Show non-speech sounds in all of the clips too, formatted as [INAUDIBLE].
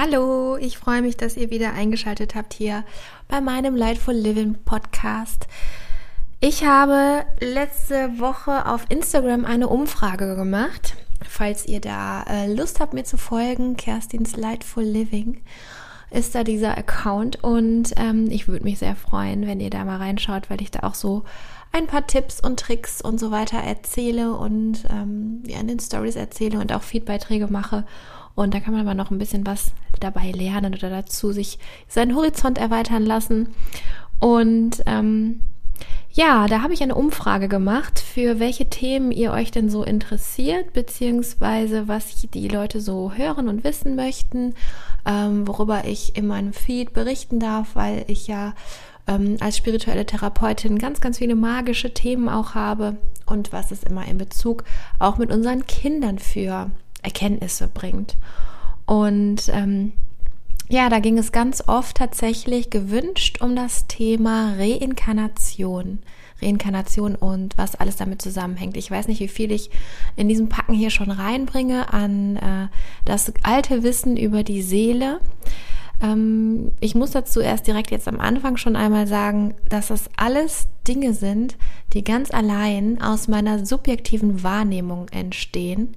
Hallo, ich freue mich, dass ihr wieder eingeschaltet habt hier bei meinem Lightful Living Podcast. Ich habe letzte Woche auf Instagram eine Umfrage gemacht. Falls ihr da äh, Lust habt, mir zu folgen, Kerstins Lightful Living ist da dieser Account und ähm, ich würde mich sehr freuen, wenn ihr da mal reinschaut, weil ich da auch so ein paar Tipps und Tricks und so weiter erzähle und ähm, ja, in den Stories erzähle und auch Feedbeiträge mache und da kann man aber noch ein bisschen was dabei lernen oder dazu sich seinen Horizont erweitern lassen. Und ähm, ja, da habe ich eine Umfrage gemacht, für welche Themen ihr euch denn so interessiert, beziehungsweise was die Leute so hören und wissen möchten, ähm, worüber ich in meinem Feed berichten darf, weil ich ja ähm, als spirituelle Therapeutin ganz, ganz viele magische Themen auch habe und was es immer in Bezug auch mit unseren Kindern für Erkenntnisse bringt. Und ähm, ja, da ging es ganz oft tatsächlich gewünscht um das Thema Reinkarnation. Reinkarnation und was alles damit zusammenhängt. Ich weiß nicht, wie viel ich in diesem Packen hier schon reinbringe an äh, das alte Wissen über die Seele. Ähm, ich muss dazu erst direkt jetzt am Anfang schon einmal sagen, dass das alles Dinge sind, die ganz allein aus meiner subjektiven Wahrnehmung entstehen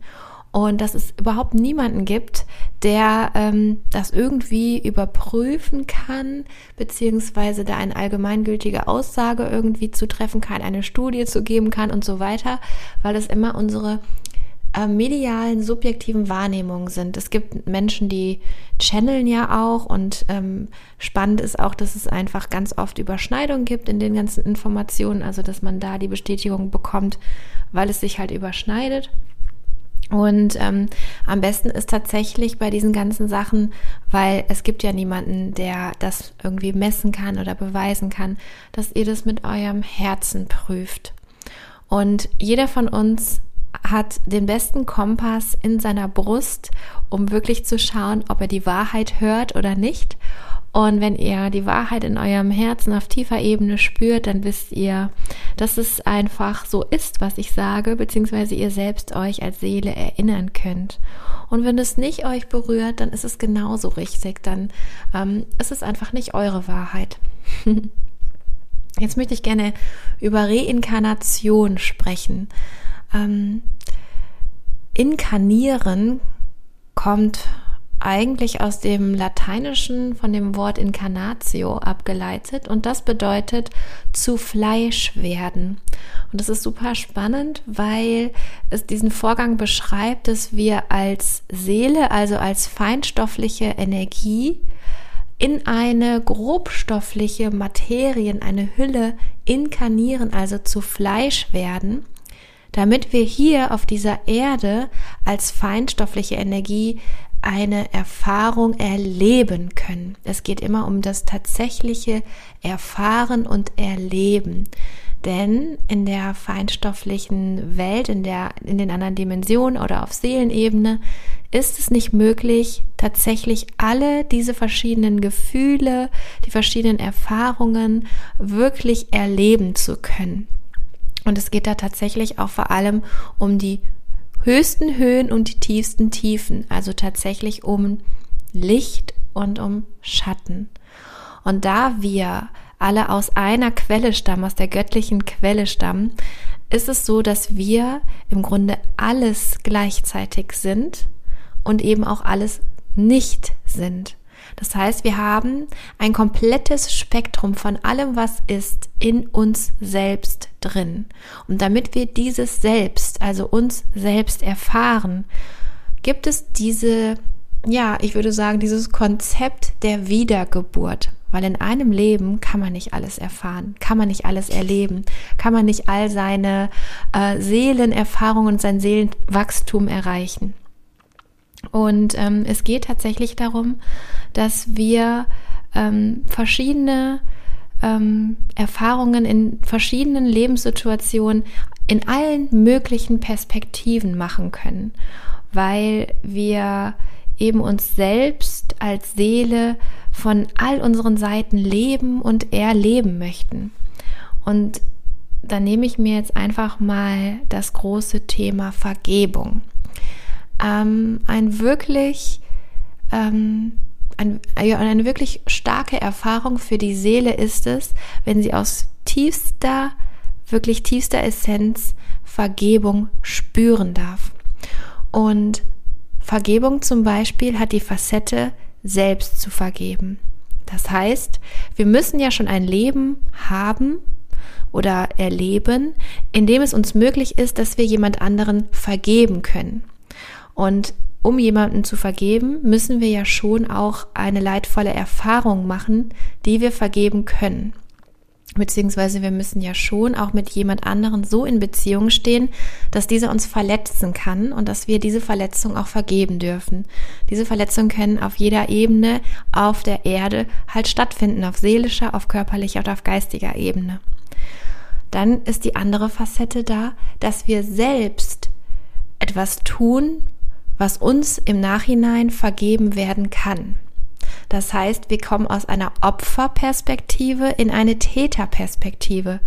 und dass es überhaupt niemanden gibt, der ähm, das irgendwie überprüfen kann, beziehungsweise da eine allgemeingültige Aussage irgendwie zu treffen kann, eine Studie zu geben kann und so weiter, weil es immer unsere äh, medialen, subjektiven Wahrnehmungen sind. Es gibt Menschen, die channeln ja auch und ähm, spannend ist auch, dass es einfach ganz oft Überschneidungen gibt in den ganzen Informationen, also dass man da die Bestätigung bekommt, weil es sich halt überschneidet. Und ähm, am besten ist tatsächlich bei diesen ganzen Sachen, weil es gibt ja niemanden, der das irgendwie messen kann oder beweisen kann, dass ihr das mit eurem Herzen prüft. Und jeder von uns hat den besten Kompass in seiner Brust, um wirklich zu schauen, ob er die Wahrheit hört oder nicht und wenn ihr die Wahrheit in eurem Herzen auf tiefer Ebene spürt, dann wisst ihr, dass es einfach so ist, was ich sage, beziehungsweise ihr selbst euch als Seele erinnern könnt. Und wenn es nicht euch berührt, dann ist es genauso richtig, dann ähm, ist es einfach nicht eure Wahrheit. [LAUGHS] Jetzt möchte ich gerne über Reinkarnation sprechen. Ähm, inkarnieren kommt eigentlich aus dem Lateinischen von dem Wort incarnatio abgeleitet und das bedeutet zu Fleisch werden. Und das ist super spannend, weil es diesen Vorgang beschreibt, dass wir als Seele, also als feinstoffliche Energie, in eine grobstoffliche Materie, in eine Hülle inkarnieren, also zu Fleisch werden, damit wir hier auf dieser Erde als feinstoffliche Energie eine Erfahrung erleben können. Es geht immer um das tatsächliche Erfahren und Erleben. Denn in der feinstofflichen Welt, in der, in den anderen Dimensionen oder auf Seelenebene ist es nicht möglich, tatsächlich alle diese verschiedenen Gefühle, die verschiedenen Erfahrungen wirklich erleben zu können. Und es geht da tatsächlich auch vor allem um die höchsten Höhen und die tiefsten Tiefen, also tatsächlich um Licht und um Schatten. Und da wir alle aus einer Quelle stammen, aus der göttlichen Quelle stammen, ist es so, dass wir im Grunde alles gleichzeitig sind und eben auch alles nicht sind. Das heißt, wir haben ein komplettes Spektrum von allem, was ist, in uns selbst drin. Und damit wir dieses Selbst, also uns selbst erfahren, gibt es diese, ja, ich würde sagen, dieses Konzept der Wiedergeburt. weil in einem Leben kann man nicht alles erfahren, kann man nicht alles erleben, kann man nicht all seine äh, Seelenerfahrungen und sein Seelenwachstum erreichen. Und ähm, es geht tatsächlich darum, dass wir ähm, verschiedene ähm, Erfahrungen in verschiedenen Lebenssituationen in allen möglichen Perspektiven machen können, weil wir eben uns selbst als Seele von all unseren Seiten leben und erleben möchten. Und da nehme ich mir jetzt einfach mal das große Thema Vergebung. Ähm, ein wirklich ähm, ein, eine wirklich starke Erfahrung für die Seele ist es, wenn sie aus tiefster, wirklich tiefster Essenz Vergebung spüren darf. Und Vergebung zum Beispiel hat die Facette, selbst zu vergeben. Das heißt, wir müssen ja schon ein Leben haben oder erleben, in dem es uns möglich ist, dass wir jemand anderen vergeben können. Und um jemanden zu vergeben, müssen wir ja schon auch eine leidvolle Erfahrung machen, die wir vergeben können. Beziehungsweise wir müssen ja schon auch mit jemand anderen so in Beziehung stehen, dass dieser uns verletzen kann und dass wir diese Verletzung auch vergeben dürfen. Diese Verletzungen können auf jeder Ebene auf der Erde halt stattfinden, auf seelischer, auf körperlicher und auf geistiger Ebene. Dann ist die andere Facette da, dass wir selbst etwas tun, was uns im Nachhinein vergeben werden kann. Das heißt, wir kommen aus einer Opferperspektive in eine Täterperspektive.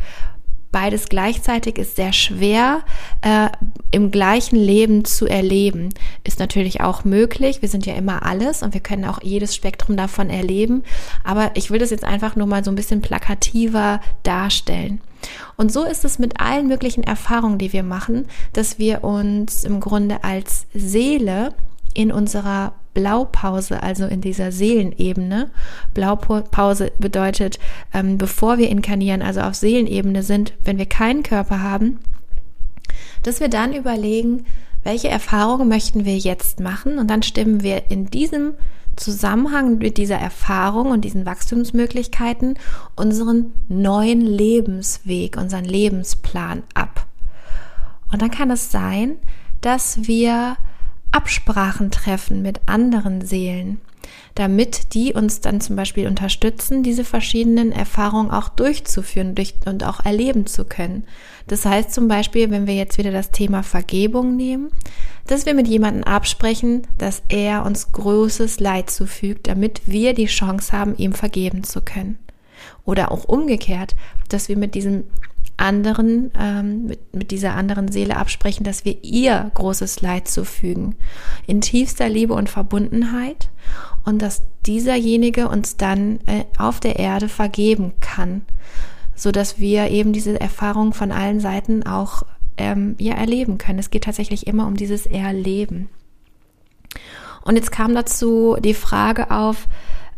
Beides gleichzeitig ist sehr schwer äh, im gleichen Leben zu erleben. Ist natürlich auch möglich. Wir sind ja immer alles und wir können auch jedes Spektrum davon erleben. Aber ich will das jetzt einfach nur mal so ein bisschen plakativer darstellen. Und so ist es mit allen möglichen Erfahrungen, die wir machen, dass wir uns im Grunde als Seele in unserer Blaupause, also in dieser Seelenebene. Blaupause bedeutet, ähm, bevor wir inkarnieren, also auf Seelenebene sind, wenn wir keinen Körper haben, dass wir dann überlegen, welche Erfahrungen möchten wir jetzt machen und dann stimmen wir in diesem Zusammenhang mit dieser Erfahrung und diesen Wachstumsmöglichkeiten unseren neuen Lebensweg, unseren Lebensplan ab. Und dann kann es sein, dass wir Absprachen treffen mit anderen Seelen, damit die uns dann zum Beispiel unterstützen, diese verschiedenen Erfahrungen auch durchzuführen und auch erleben zu können. Das heißt zum Beispiel, wenn wir jetzt wieder das Thema Vergebung nehmen, dass wir mit jemandem absprechen, dass er uns großes Leid zufügt, damit wir die Chance haben, ihm vergeben zu können. Oder auch umgekehrt, dass wir mit diesem anderen, ähm, mit, mit dieser anderen Seele absprechen, dass wir ihr großes Leid zufügen. In tiefster Liebe und Verbundenheit und dass dieserjenige uns dann äh, auf der Erde vergeben kann, so dass wir eben diese Erfahrung von allen Seiten auch ähm, ja erleben können. Es geht tatsächlich immer um dieses Erleben. Und jetzt kam dazu die Frage auf,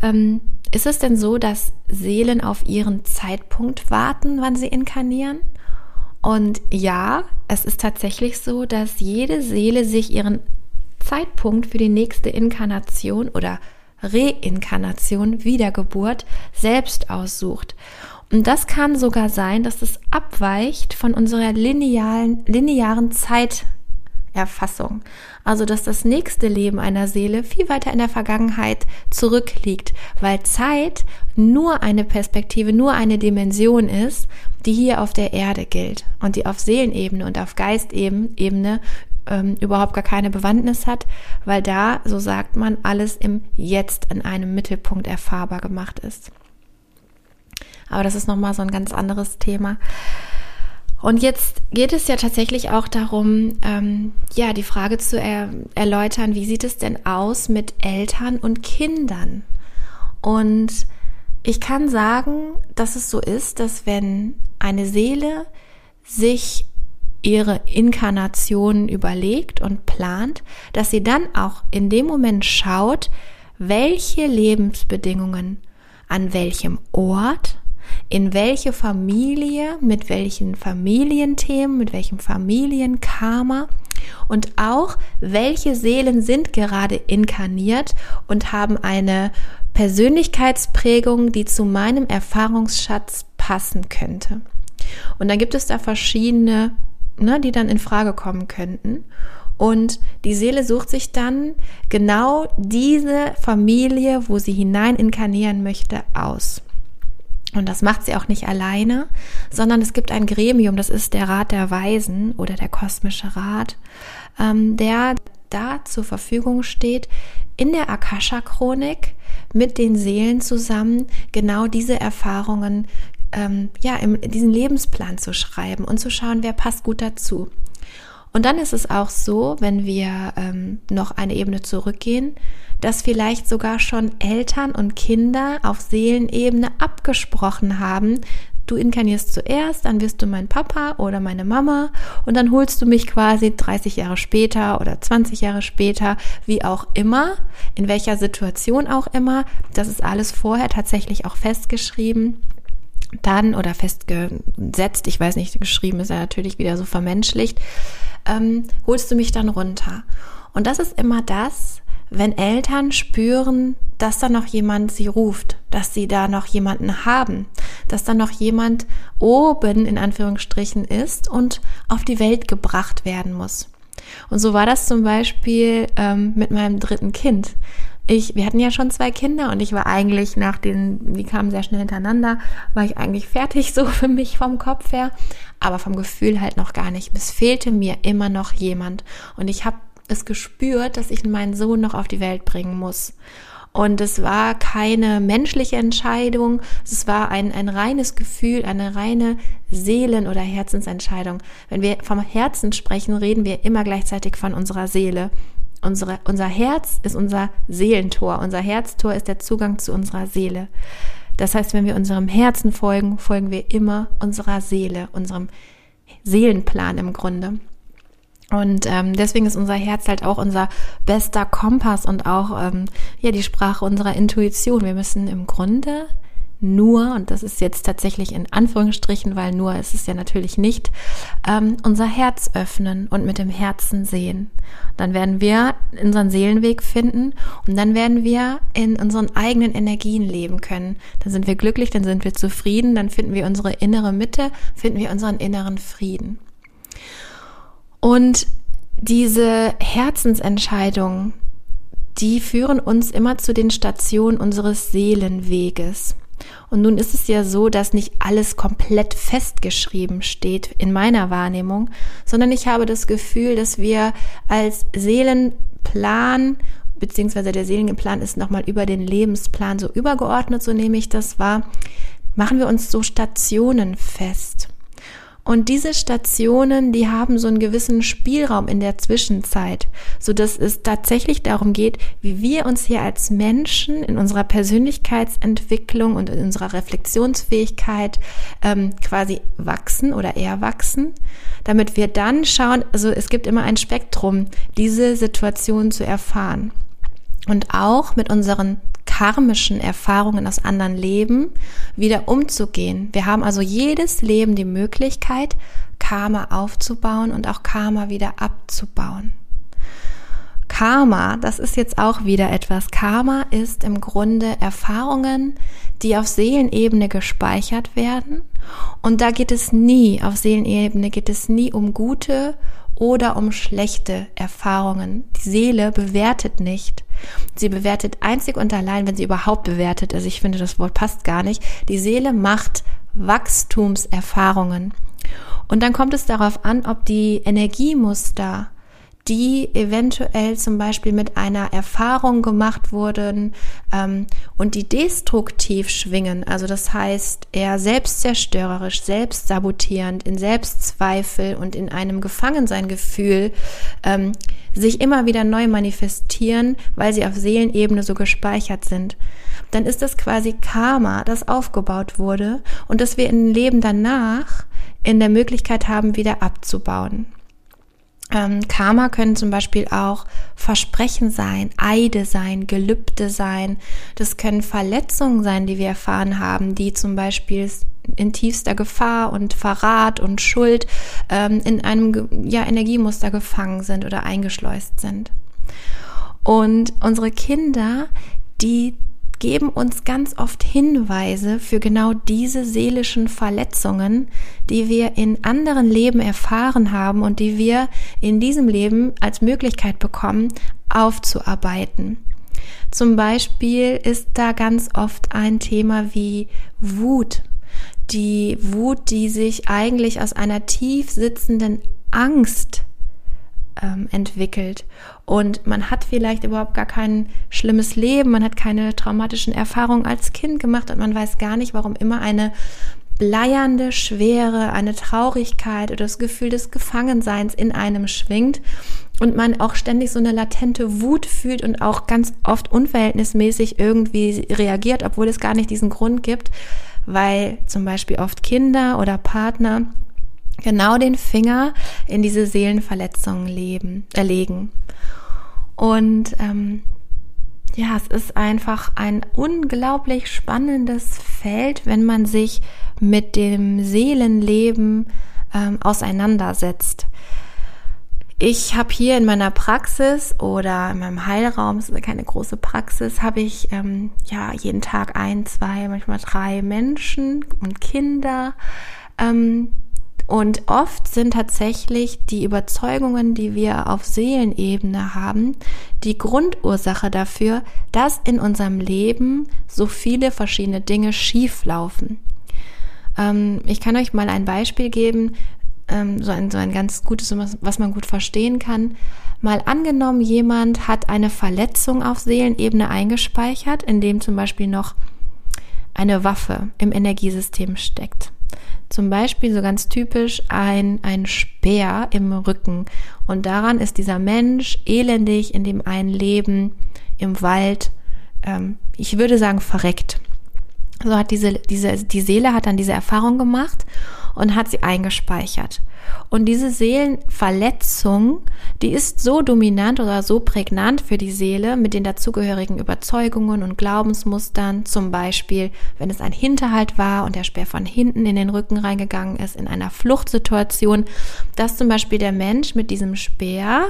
ähm, ist es denn so, dass Seelen auf ihren Zeitpunkt warten, wann sie inkarnieren? Und ja, es ist tatsächlich so, dass jede Seele sich ihren Zeitpunkt für die nächste Inkarnation oder Reinkarnation, Wiedergeburt selbst aussucht. Und das kann sogar sein, dass es abweicht von unserer linearen, linearen Zeiterfassung. Also, dass das nächste Leben einer Seele viel weiter in der Vergangenheit zurückliegt, weil Zeit nur eine Perspektive, nur eine Dimension ist, die hier auf der Erde gilt und die auf Seelenebene und auf Geistebene ähm, überhaupt gar keine Bewandtnis hat, weil da, so sagt man, alles im Jetzt in einem Mittelpunkt erfahrbar gemacht ist. Aber das ist nochmal so ein ganz anderes Thema. Und jetzt geht es ja tatsächlich auch darum, ähm, ja, die Frage zu er erläutern, wie sieht es denn aus mit Eltern und Kindern? Und ich kann sagen, dass es so ist, dass wenn eine Seele sich ihre Inkarnation überlegt und plant, dass sie dann auch in dem Moment schaut, welche Lebensbedingungen an welchem Ort in welche Familie, mit welchen Familienthemen, mit welchem Familienkarma und auch welche Seelen sind gerade inkarniert und haben eine Persönlichkeitsprägung, die zu meinem Erfahrungsschatz passen könnte. Und dann gibt es da verschiedene, ne, die dann in Frage kommen könnten. Und die Seele sucht sich dann genau diese Familie, wo sie hinein inkarnieren möchte, aus. Und das macht sie auch nicht alleine, sondern es gibt ein Gremium, das ist der Rat der Weisen oder der kosmische Rat, ähm, der da zur Verfügung steht, in der Akasha-Chronik mit den Seelen zusammen genau diese Erfahrungen, ähm, ja, in diesen Lebensplan zu schreiben und zu schauen, wer passt gut dazu. Und dann ist es auch so, wenn wir ähm, noch eine Ebene zurückgehen, dass vielleicht sogar schon Eltern und Kinder auf Seelenebene abgesprochen haben, du inkarnierst zuerst, dann wirst du mein Papa oder meine Mama und dann holst du mich quasi 30 Jahre später oder 20 Jahre später, wie auch immer, in welcher Situation auch immer. Das ist alles vorher tatsächlich auch festgeschrieben dann oder festgesetzt, ich weiß nicht, geschrieben ist ja natürlich wieder so vermenschlicht, ähm, holst du mich dann runter. Und das ist immer das, wenn Eltern spüren, dass da noch jemand sie ruft, dass sie da noch jemanden haben, dass da noch jemand oben in Anführungsstrichen ist und auf die Welt gebracht werden muss. Und so war das zum Beispiel ähm, mit meinem dritten Kind. Ich, wir hatten ja schon zwei Kinder und ich war eigentlich nach den, die kamen sehr schnell hintereinander, war ich eigentlich fertig [LAUGHS] so für mich vom Kopf her, aber vom Gefühl halt noch gar nicht. Es fehlte mir immer noch jemand und ich habe es gespürt, dass ich meinen Sohn noch auf die Welt bringen muss. Und es war keine menschliche Entscheidung, es war ein, ein reines Gefühl, eine reine Seelen- oder Herzensentscheidung. Wenn wir vom Herzen sprechen, reden wir immer gleichzeitig von unserer Seele. Unsere, unser Herz ist unser Seelentor. Unser Herztor ist der Zugang zu unserer Seele. Das heißt, wenn wir unserem Herzen folgen, folgen wir immer unserer Seele, unserem Seelenplan im Grunde. Und ähm, deswegen ist unser Herz halt auch unser bester Kompass und auch ähm, ja die Sprache unserer Intuition. Wir müssen im Grunde nur, und das ist jetzt tatsächlich in Anführungsstrichen, weil nur ist es ja natürlich nicht, ähm, unser Herz öffnen und mit dem Herzen sehen. Dann werden wir unseren Seelenweg finden und dann werden wir in unseren eigenen Energien leben können. Dann sind wir glücklich, dann sind wir zufrieden, dann finden wir unsere innere Mitte, finden wir unseren inneren Frieden. Und diese Herzensentscheidungen, die führen uns immer zu den Stationen unseres Seelenweges. Und nun ist es ja so, dass nicht alles komplett festgeschrieben steht in meiner Wahrnehmung, sondern ich habe das Gefühl, dass wir als Seelenplan beziehungsweise der Seelenplan ist nochmal über den Lebensplan so übergeordnet, so nehme ich das wahr, machen wir uns so Stationen fest. Und diese Stationen, die haben so einen gewissen Spielraum in der Zwischenzeit, so dass es tatsächlich darum geht, wie wir uns hier als Menschen in unserer Persönlichkeitsentwicklung und in unserer Reflexionsfähigkeit ähm, quasi wachsen oder eher wachsen, damit wir dann schauen, also es gibt immer ein Spektrum, diese Situation zu erfahren. Und auch mit unseren karmischen Erfahrungen aus anderen Leben wieder umzugehen. Wir haben also jedes Leben die Möglichkeit, Karma aufzubauen und auch Karma wieder abzubauen. Karma, das ist jetzt auch wieder etwas. Karma ist im Grunde Erfahrungen, die auf Seelenebene gespeichert werden. Und da geht es nie, auf Seelenebene geht es nie um gute oder um schlechte Erfahrungen. Die Seele bewertet nicht. Sie bewertet einzig und allein, wenn sie überhaupt bewertet. Also ich finde, das Wort passt gar nicht. Die Seele macht Wachstumserfahrungen. Und dann kommt es darauf an, ob die Energiemuster die eventuell zum Beispiel mit einer Erfahrung gemacht wurden ähm, und die destruktiv schwingen, also das heißt eher selbstzerstörerisch, selbstsabotierend, in Selbstzweifel und in einem Gefangensein-Gefühl ähm, sich immer wieder neu manifestieren, weil sie auf Seelenebene so gespeichert sind, dann ist das quasi Karma, das aufgebaut wurde und das wir im Leben danach in der Möglichkeit haben, wieder abzubauen. Ähm, Karma können zum Beispiel auch Versprechen sein, Eide sein, Gelübde sein. Das können Verletzungen sein, die wir erfahren haben, die zum Beispiel in tiefster Gefahr und Verrat und Schuld ähm, in einem ja, Energiemuster gefangen sind oder eingeschleust sind. Und unsere Kinder, die geben uns ganz oft Hinweise für genau diese seelischen Verletzungen, die wir in anderen Leben erfahren haben und die wir in diesem Leben als Möglichkeit bekommen, aufzuarbeiten. Zum Beispiel ist da ganz oft ein Thema wie Wut. Die Wut, die sich eigentlich aus einer tief sitzenden Angst ähm, entwickelt. Und man hat vielleicht überhaupt gar kein schlimmes Leben, man hat keine traumatischen Erfahrungen als Kind gemacht und man weiß gar nicht, warum immer eine bleiernde Schwere, eine Traurigkeit oder das Gefühl des Gefangenseins in einem schwingt und man auch ständig so eine latente Wut fühlt und auch ganz oft unverhältnismäßig irgendwie reagiert, obwohl es gar nicht diesen Grund gibt, weil zum Beispiel oft Kinder oder Partner genau den Finger in diese Seelenverletzungen leben, erlegen. Und ähm, ja, es ist einfach ein unglaublich spannendes Feld, wenn man sich mit dem Seelenleben ähm, auseinandersetzt. Ich habe hier in meiner Praxis oder in meinem Heilraum, es ist keine große Praxis, habe ich ähm, ja jeden Tag ein, zwei, manchmal drei Menschen und Kinder, ähm, und oft sind tatsächlich die Überzeugungen, die wir auf Seelenebene haben, die Grundursache dafür, dass in unserem Leben so viele verschiedene Dinge schief laufen. Ähm, ich kann euch mal ein Beispiel geben, ähm, so, ein, so ein ganz gutes, was man gut verstehen kann. Mal angenommen, jemand hat eine Verletzung auf Seelenebene eingespeichert, in dem zum Beispiel noch eine Waffe im Energiesystem steckt. Zum Beispiel so ganz typisch ein, ein Speer im Rücken. Und daran ist dieser Mensch elendig in dem einen Leben im Wald, ähm, ich würde sagen, verreckt. So hat diese, diese, die Seele hat dann diese Erfahrung gemacht und hat sie eingespeichert. Und diese Seelenverletzung, die ist so dominant oder so prägnant für die Seele mit den dazugehörigen Überzeugungen und Glaubensmustern, zum Beispiel, wenn es ein Hinterhalt war und der Speer von hinten in den Rücken reingegangen ist, in einer Fluchtsituation, dass zum Beispiel der Mensch mit diesem Speer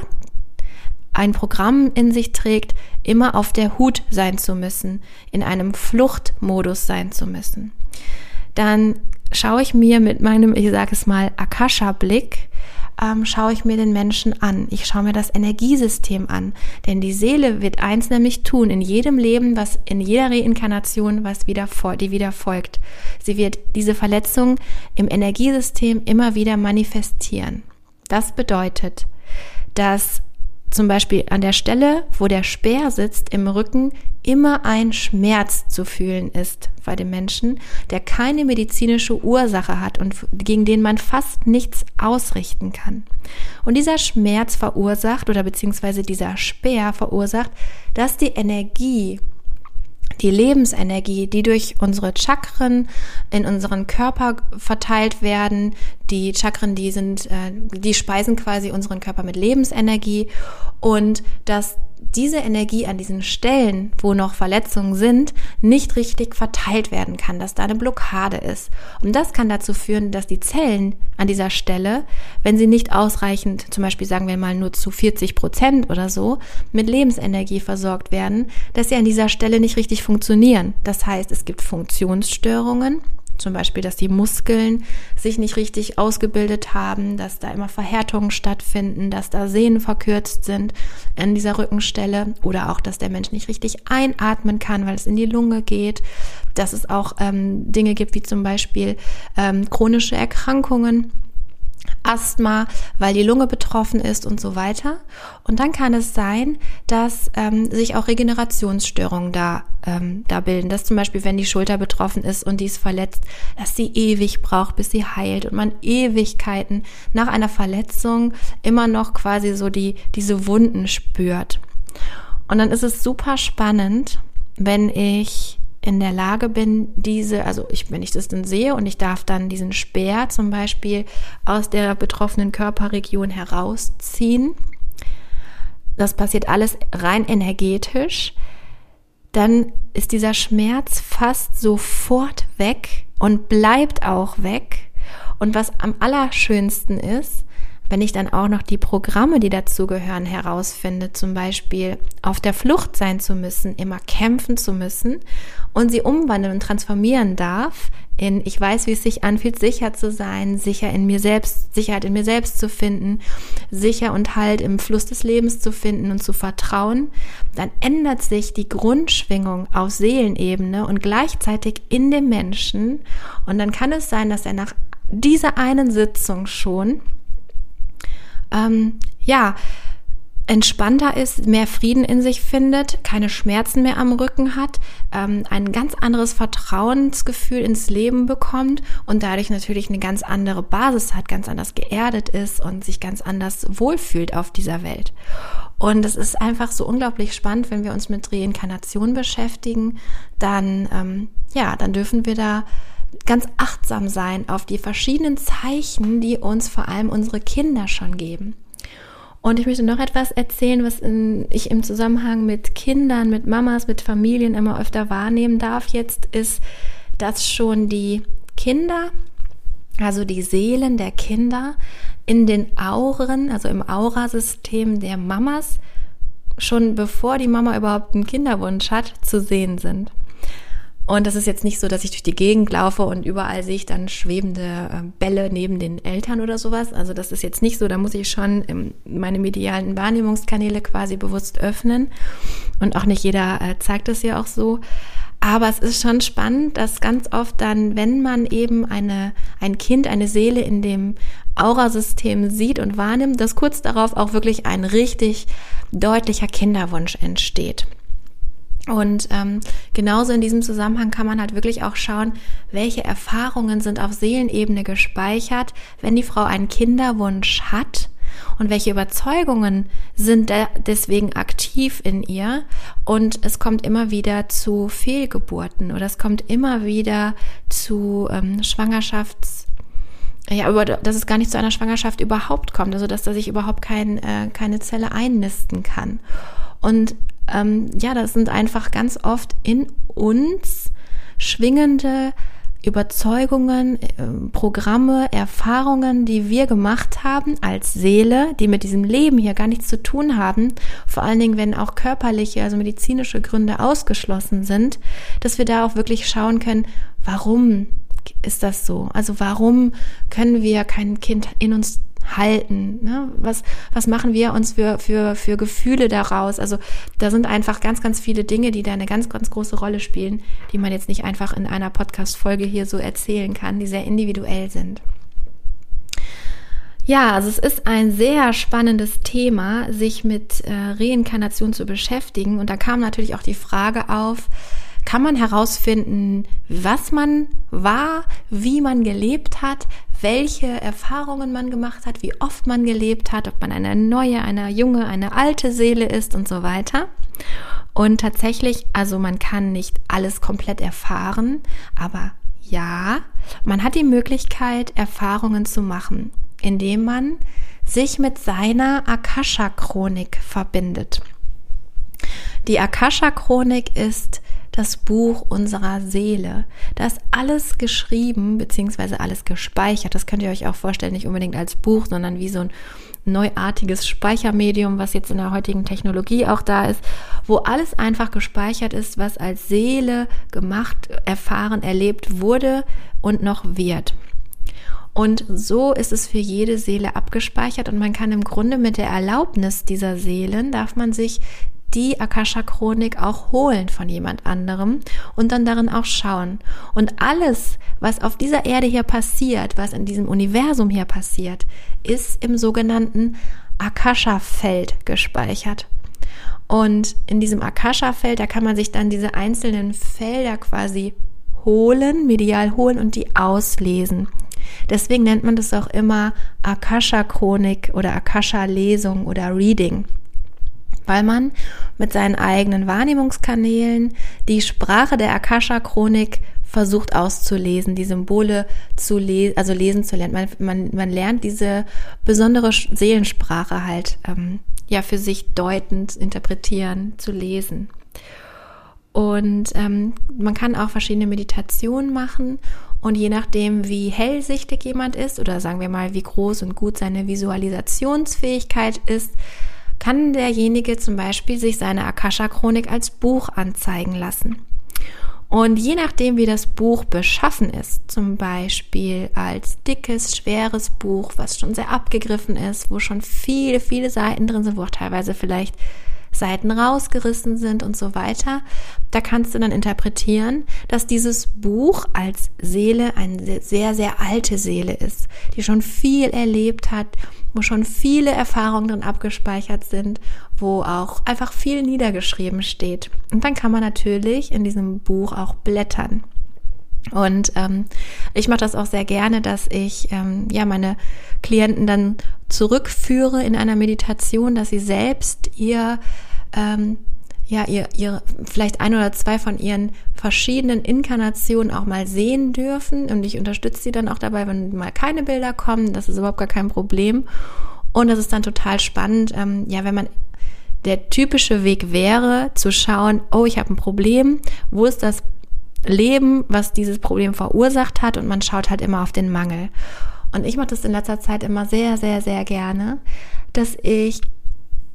ein Programm in sich trägt, immer auf der Hut sein zu müssen, in einem Fluchtmodus sein zu müssen. Dann schaue ich mir mit meinem, ich sage es mal, Akasha-Blick, ähm, schaue ich mir den Menschen an. Ich schaue mir das Energiesystem an. Denn die Seele wird eins nämlich tun, in jedem Leben, was in jeder Reinkarnation, was wieder die wieder folgt. Sie wird diese Verletzung im Energiesystem immer wieder manifestieren. Das bedeutet, dass zum Beispiel an der Stelle, wo der Speer sitzt im Rücken, immer ein Schmerz zu fühlen ist bei dem Menschen, der keine medizinische Ursache hat und gegen den man fast nichts ausrichten kann. Und dieser Schmerz verursacht oder beziehungsweise dieser Speer verursacht, dass die Energie die Lebensenergie, die durch unsere Chakren in unseren Körper verteilt werden. Die Chakren, die sind, äh, die speisen quasi unseren Körper mit Lebensenergie und dass diese Energie an diesen Stellen, wo noch Verletzungen sind, nicht richtig verteilt werden kann, dass da eine Blockade ist. Und das kann dazu führen, dass die Zellen an dieser Stelle, wenn sie nicht ausreichend, zum Beispiel sagen wir mal nur zu 40 Prozent oder so, mit Lebensenergie versorgt werden, dass sie an dieser Stelle nicht richtig funktionieren. Das heißt, es gibt Funktionsstörungen zum Beispiel, dass die Muskeln sich nicht richtig ausgebildet haben, dass da immer Verhärtungen stattfinden, dass da Sehnen verkürzt sind an dieser Rückenstelle oder auch, dass der Mensch nicht richtig einatmen kann, weil es in die Lunge geht, dass es auch ähm, Dinge gibt wie zum Beispiel ähm, chronische Erkrankungen Asthma, weil die Lunge betroffen ist und so weiter. Und dann kann es sein, dass ähm, sich auch Regenerationsstörungen da, ähm, da bilden. Dass zum Beispiel, wenn die Schulter betroffen ist und die ist verletzt, dass sie ewig braucht, bis sie heilt und man Ewigkeiten nach einer Verletzung immer noch quasi so die, diese Wunden spürt. Und dann ist es super spannend, wenn ich in der Lage bin, diese, also ich, wenn ich das dann sehe und ich darf dann diesen Speer zum Beispiel aus der betroffenen Körperregion herausziehen, das passiert alles rein energetisch, dann ist dieser Schmerz fast sofort weg und bleibt auch weg. Und was am allerschönsten ist, wenn ich dann auch noch die Programme, die dazugehören, herausfinde, zum Beispiel auf der Flucht sein zu müssen, immer kämpfen zu müssen und sie umwandeln und transformieren darf in ich weiß, wie es sich anfühlt, sicher zu sein, sicher in mir selbst, Sicherheit in mir selbst zu finden, sicher und halt im Fluss des Lebens zu finden und zu vertrauen, dann ändert sich die Grundschwingung auf Seelenebene und gleichzeitig in dem Menschen. Und dann kann es sein, dass er nach dieser einen Sitzung schon ähm, ja, entspannter ist, mehr Frieden in sich findet, keine Schmerzen mehr am Rücken hat, ähm, ein ganz anderes Vertrauensgefühl ins Leben bekommt und dadurch natürlich eine ganz andere Basis hat, ganz anders geerdet ist und sich ganz anders wohlfühlt auf dieser Welt. Und es ist einfach so unglaublich spannend, wenn wir uns mit Reinkarnation beschäftigen, dann, ähm, ja, dann dürfen wir da ganz achtsam sein auf die verschiedenen Zeichen, die uns vor allem unsere Kinder schon geben. Und ich möchte noch etwas erzählen, was in, ich im Zusammenhang mit Kindern, mit Mamas, mit Familien immer öfter wahrnehmen darf jetzt, ist, dass schon die Kinder, also die Seelen der Kinder in den Auren, also im Aurasystem der Mamas, schon bevor die Mama überhaupt einen Kinderwunsch hat, zu sehen sind. Und das ist jetzt nicht so, dass ich durch die Gegend laufe und überall sehe ich dann schwebende äh, Bälle neben den Eltern oder sowas. Also das ist jetzt nicht so, da muss ich schon meine medialen Wahrnehmungskanäle quasi bewusst öffnen. Und auch nicht jeder äh, zeigt es ja auch so. Aber es ist schon spannend, dass ganz oft dann, wenn man eben eine, ein Kind, eine Seele in dem Aurasystem sieht und wahrnimmt, dass kurz darauf auch wirklich ein richtig deutlicher Kinderwunsch entsteht. Und ähm, genauso in diesem Zusammenhang kann man halt wirklich auch schauen, welche Erfahrungen sind auf Seelenebene gespeichert, wenn die Frau einen Kinderwunsch hat und welche Überzeugungen sind deswegen aktiv in ihr. Und es kommt immer wieder zu Fehlgeburten oder es kommt immer wieder zu ähm, Schwangerschafts ja, aber dass es gar nicht zu einer Schwangerschaft überhaupt kommt, also dass da sich überhaupt kein, äh, keine Zelle einnisten kann. Und ähm, ja, das sind einfach ganz oft in uns schwingende Überzeugungen, äh, Programme, Erfahrungen, die wir gemacht haben als Seele, die mit diesem Leben hier gar nichts zu tun haben, vor allen Dingen, wenn auch körperliche, also medizinische Gründe ausgeschlossen sind, dass wir da auch wirklich schauen können, warum ist das so? Also warum können wir kein Kind in uns halten? Ne? Was, was machen wir uns für, für, für Gefühle daraus? Also da sind einfach ganz, ganz viele Dinge, die da eine ganz, ganz große Rolle spielen, die man jetzt nicht einfach in einer Podcast-Folge hier so erzählen kann, die sehr individuell sind. Ja, also es ist ein sehr spannendes Thema, sich mit äh, Reinkarnation zu beschäftigen. Und da kam natürlich auch die Frage auf, kann man herausfinden, was man war, wie man gelebt hat, welche Erfahrungen man gemacht hat, wie oft man gelebt hat, ob man eine neue, eine junge, eine alte Seele ist und so weiter. Und tatsächlich, also man kann nicht alles komplett erfahren, aber ja, man hat die Möglichkeit, Erfahrungen zu machen, indem man sich mit seiner Akasha-Chronik verbindet. Die Akasha-Chronik ist das Buch unserer Seele. Da ist alles geschrieben, beziehungsweise alles gespeichert. Das könnt ihr euch auch vorstellen, nicht unbedingt als Buch, sondern wie so ein neuartiges Speichermedium, was jetzt in der heutigen Technologie auch da ist, wo alles einfach gespeichert ist, was als Seele gemacht, erfahren, erlebt wurde und noch wird. Und so ist es für jede Seele abgespeichert und man kann im Grunde mit der Erlaubnis dieser Seelen, darf man sich die Akasha-Chronik auch holen von jemand anderem und dann darin auch schauen. Und alles, was auf dieser Erde hier passiert, was in diesem Universum hier passiert, ist im sogenannten Akasha-Feld gespeichert. Und in diesem Akasha-Feld, da kann man sich dann diese einzelnen Felder quasi holen, medial holen und die auslesen. Deswegen nennt man das auch immer Akasha-Chronik oder Akasha-Lesung oder Reading weil man mit seinen eigenen Wahrnehmungskanälen die Sprache der Akasha-Chronik versucht auszulesen, die Symbole zu lesen, also lesen zu lernen. Man, man, man lernt diese besondere Seelensprache halt ähm, ja für sich deutend interpretieren, zu lesen. Und ähm, man kann auch verschiedene Meditationen machen. Und je nachdem, wie hellsichtig jemand ist oder sagen wir mal, wie groß und gut seine Visualisationsfähigkeit ist, kann derjenige zum Beispiel sich seine Akasha-Chronik als Buch anzeigen lassen. Und je nachdem, wie das Buch beschaffen ist, zum Beispiel als dickes, schweres Buch, was schon sehr abgegriffen ist, wo schon viele, viele Seiten drin sind, wo auch teilweise vielleicht Seiten rausgerissen sind und so weiter, da kannst du dann interpretieren, dass dieses Buch als Seele eine sehr, sehr alte Seele ist, die schon viel erlebt hat, wo schon viele Erfahrungen drin abgespeichert sind, wo auch einfach viel niedergeschrieben steht. Und dann kann man natürlich in diesem Buch auch blättern. Und ähm, ich mache das auch sehr gerne, dass ich ähm, ja meine Klienten dann zurückführe in einer Meditation, dass sie selbst ihr ähm, ja, ihr, ihr vielleicht ein oder zwei von ihren verschiedenen Inkarnationen auch mal sehen dürfen. Und ich unterstütze sie dann auch dabei, wenn mal keine Bilder kommen. Das ist überhaupt gar kein Problem. Und das ist dann total spannend, ähm, ja, wenn man der typische Weg wäre, zu schauen, oh, ich habe ein Problem, wo ist das Leben, was dieses Problem verursacht hat und man schaut halt immer auf den Mangel. Und ich mache das in letzter Zeit immer sehr, sehr, sehr gerne, dass ich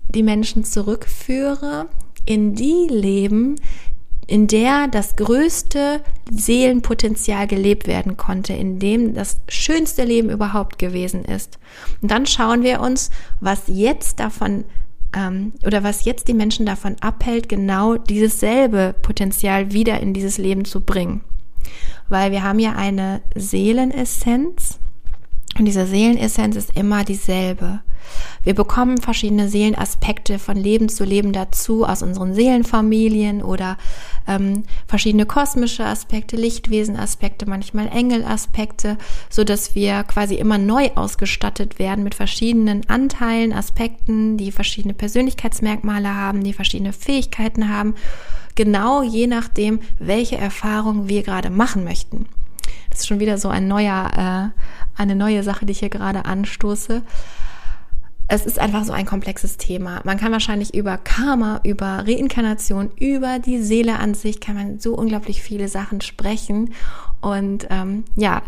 die Menschen zurückführe in die Leben, in der das größte Seelenpotenzial gelebt werden konnte, in dem das schönste Leben überhaupt gewesen ist. Und dann schauen wir uns, was jetzt davon ähm, oder was jetzt die Menschen davon abhält, genau dieses selbe Potenzial wieder in dieses Leben zu bringen. Weil wir haben ja eine Seelenessenz und diese Seelenessenz ist immer dieselbe. Wir bekommen verschiedene Seelenaspekte von Leben zu Leben dazu aus unseren Seelenfamilien oder ähm, verschiedene kosmische Aspekte, Lichtwesenaspekte, manchmal Engelaspekte, so dass wir quasi immer neu ausgestattet werden mit verschiedenen Anteilen, Aspekten, die verschiedene Persönlichkeitsmerkmale haben, die verschiedene Fähigkeiten haben, genau je nachdem, welche Erfahrung wir gerade machen möchten. Das ist schon wieder so ein neuer, äh, eine neue Sache, die ich hier gerade anstoße es ist einfach so ein komplexes Thema. Man kann wahrscheinlich über Karma, über Reinkarnation, über die Seele an sich, kann man so unglaublich viele Sachen sprechen. Und ähm, ja,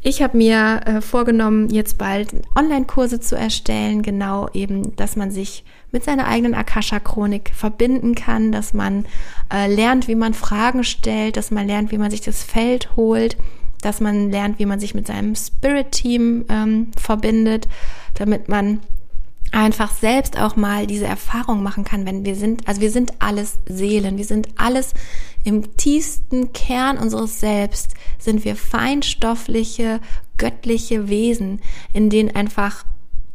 ich habe mir äh, vorgenommen, jetzt bald Online-Kurse zu erstellen, genau eben, dass man sich mit seiner eigenen Akasha-Chronik verbinden kann, dass man äh, lernt, wie man Fragen stellt, dass man lernt, wie man sich das Feld holt, dass man lernt, wie man sich mit seinem Spirit-Team ähm, verbindet, damit man einfach selbst auch mal diese Erfahrung machen kann, wenn wir sind, also wir sind alles Seelen, wir sind alles im tiefsten Kern unseres Selbst, sind wir feinstoffliche, göttliche Wesen, in denen einfach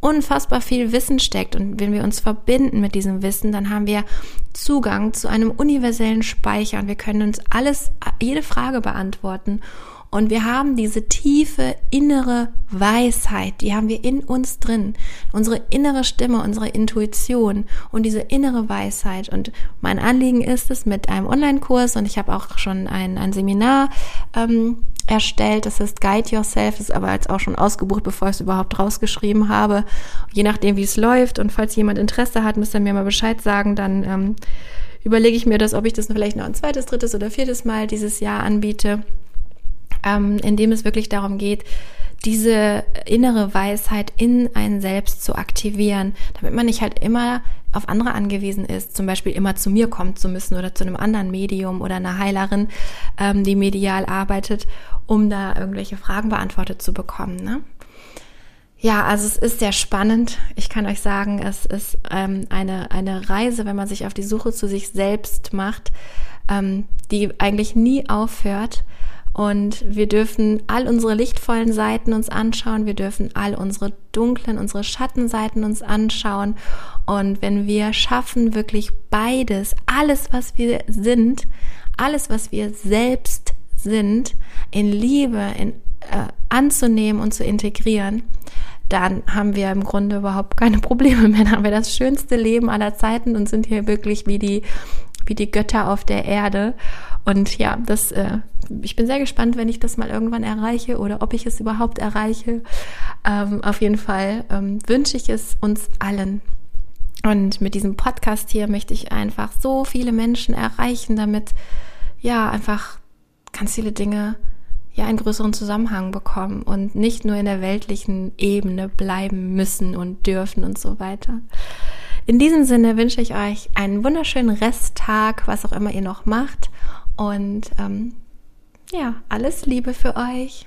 unfassbar viel Wissen steckt. Und wenn wir uns verbinden mit diesem Wissen, dann haben wir Zugang zu einem universellen Speicher und wir können uns alles, jede Frage beantworten. Und wir haben diese tiefe innere Weisheit, die haben wir in uns drin. Unsere innere Stimme, unsere Intuition und diese innere Weisheit. Und mein Anliegen ist es mit einem Online-Kurs und ich habe auch schon ein, ein Seminar ähm, erstellt. Das ist Guide Yourself, ist aber jetzt auch schon ausgebucht, bevor ich es überhaupt rausgeschrieben habe. Je nachdem, wie es läuft und falls jemand Interesse hat, müsst ihr mir mal Bescheid sagen, dann ähm, überlege ich mir das, ob ich das vielleicht noch ein zweites, drittes oder viertes Mal dieses Jahr anbiete ähm, in dem es wirklich darum geht, diese innere Weisheit in einen selbst zu aktivieren, damit man nicht halt immer auf andere angewiesen ist, zum Beispiel immer zu mir kommen zu müssen oder zu einem anderen Medium oder einer Heilerin, ähm, die medial arbeitet, um da irgendwelche Fragen beantwortet zu bekommen. Ne? Ja, also es ist sehr spannend. Ich kann euch sagen, es ist ähm, eine, eine Reise, wenn man sich auf die Suche zu sich selbst macht, ähm, die eigentlich nie aufhört und wir dürfen all unsere lichtvollen Seiten uns anschauen. Wir dürfen all unsere dunklen, unsere Schattenseiten uns anschauen. Und wenn wir schaffen, wirklich beides, alles, was wir sind, alles, was wir selbst sind, in Liebe in, äh, anzunehmen und zu integrieren, dann haben wir im Grunde überhaupt keine Probleme mehr. Dann haben wir das schönste Leben aller Zeiten und sind hier wirklich wie die, wie die Götter auf der Erde. Und ja, das, äh, ich bin sehr gespannt, wenn ich das mal irgendwann erreiche oder ob ich es überhaupt erreiche. Ähm, auf jeden Fall ähm, wünsche ich es uns allen. Und mit diesem Podcast hier möchte ich einfach so viele Menschen erreichen, damit ja einfach ganz viele Dinge ja einen größeren Zusammenhang bekommen und nicht nur in der weltlichen Ebene bleiben müssen und dürfen und so weiter. In diesem Sinne wünsche ich euch einen wunderschönen Resttag, was auch immer ihr noch macht. Und ähm, ja, alles Liebe für euch.